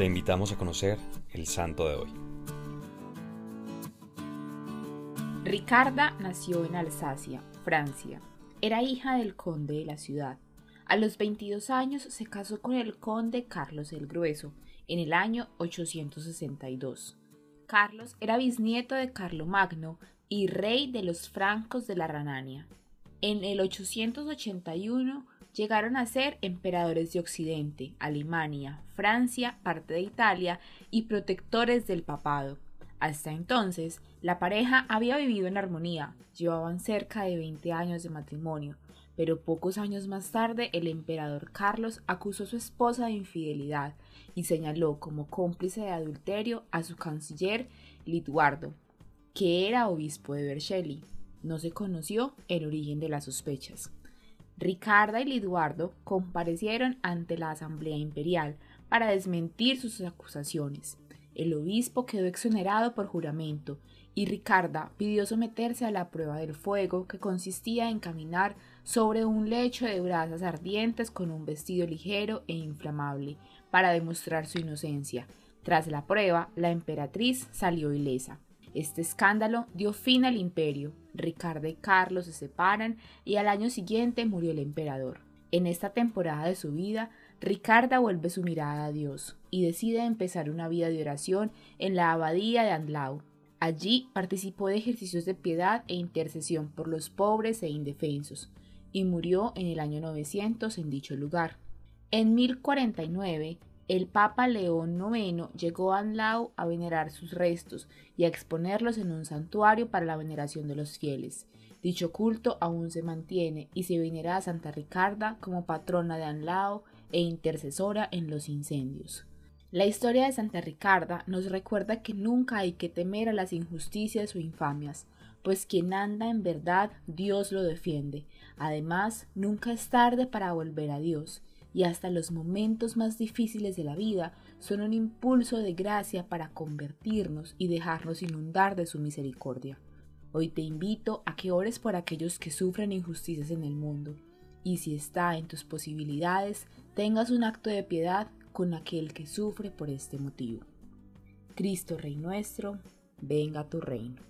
Te invitamos a conocer el santo de hoy. Ricarda nació en Alsacia, Francia. Era hija del conde de la ciudad. A los 22 años se casó con el conde Carlos el Grueso en el año 862. Carlos era bisnieto de Carlomagno y rey de los francos de la Ranania. En el 881 llegaron a ser emperadores de Occidente, Alemania, Francia, parte de Italia y protectores del papado. Hasta entonces, la pareja había vivido en armonía, llevaban cerca de 20 años de matrimonio, pero pocos años más tarde el emperador Carlos acusó a su esposa de infidelidad y señaló como cómplice de adulterio a su canciller Lituardo, que era obispo de Vercelli. No se conoció el origen de las sospechas. Ricarda y Liduardo comparecieron ante la Asamblea Imperial para desmentir sus acusaciones. El obispo quedó exonerado por juramento y Ricarda pidió someterse a la prueba del fuego que consistía en caminar sobre un lecho de brasas ardientes con un vestido ligero e inflamable para demostrar su inocencia. Tras la prueba, la emperatriz salió ilesa. Este escándalo dio fin al imperio. Ricardo y Carlos se separan y al año siguiente murió el emperador. En esta temporada de su vida, Ricarda vuelve su mirada a Dios y decide empezar una vida de oración en la abadía de Andlau. Allí participó de ejercicios de piedad e intercesión por los pobres e indefensos, y murió en el año 900 en dicho lugar. En 1049, el Papa León IX llegó a Anlau a venerar sus restos y a exponerlos en un santuario para la veneración de los fieles. Dicho culto aún se mantiene y se venera a Santa Ricarda como patrona de Anlao e intercesora en los incendios. La historia de Santa Ricarda nos recuerda que nunca hay que temer a las injusticias o infamias, pues quien anda en verdad Dios lo defiende. Además, nunca es tarde para volver a Dios y hasta los momentos más difíciles de la vida son un impulso de gracia para convertirnos y dejarnos inundar de su misericordia. Hoy te invito a que ores por aquellos que sufren injusticias en el mundo, y si está en tus posibilidades, tengas un acto de piedad con aquel que sufre por este motivo. Cristo Rey nuestro, venga tu reino.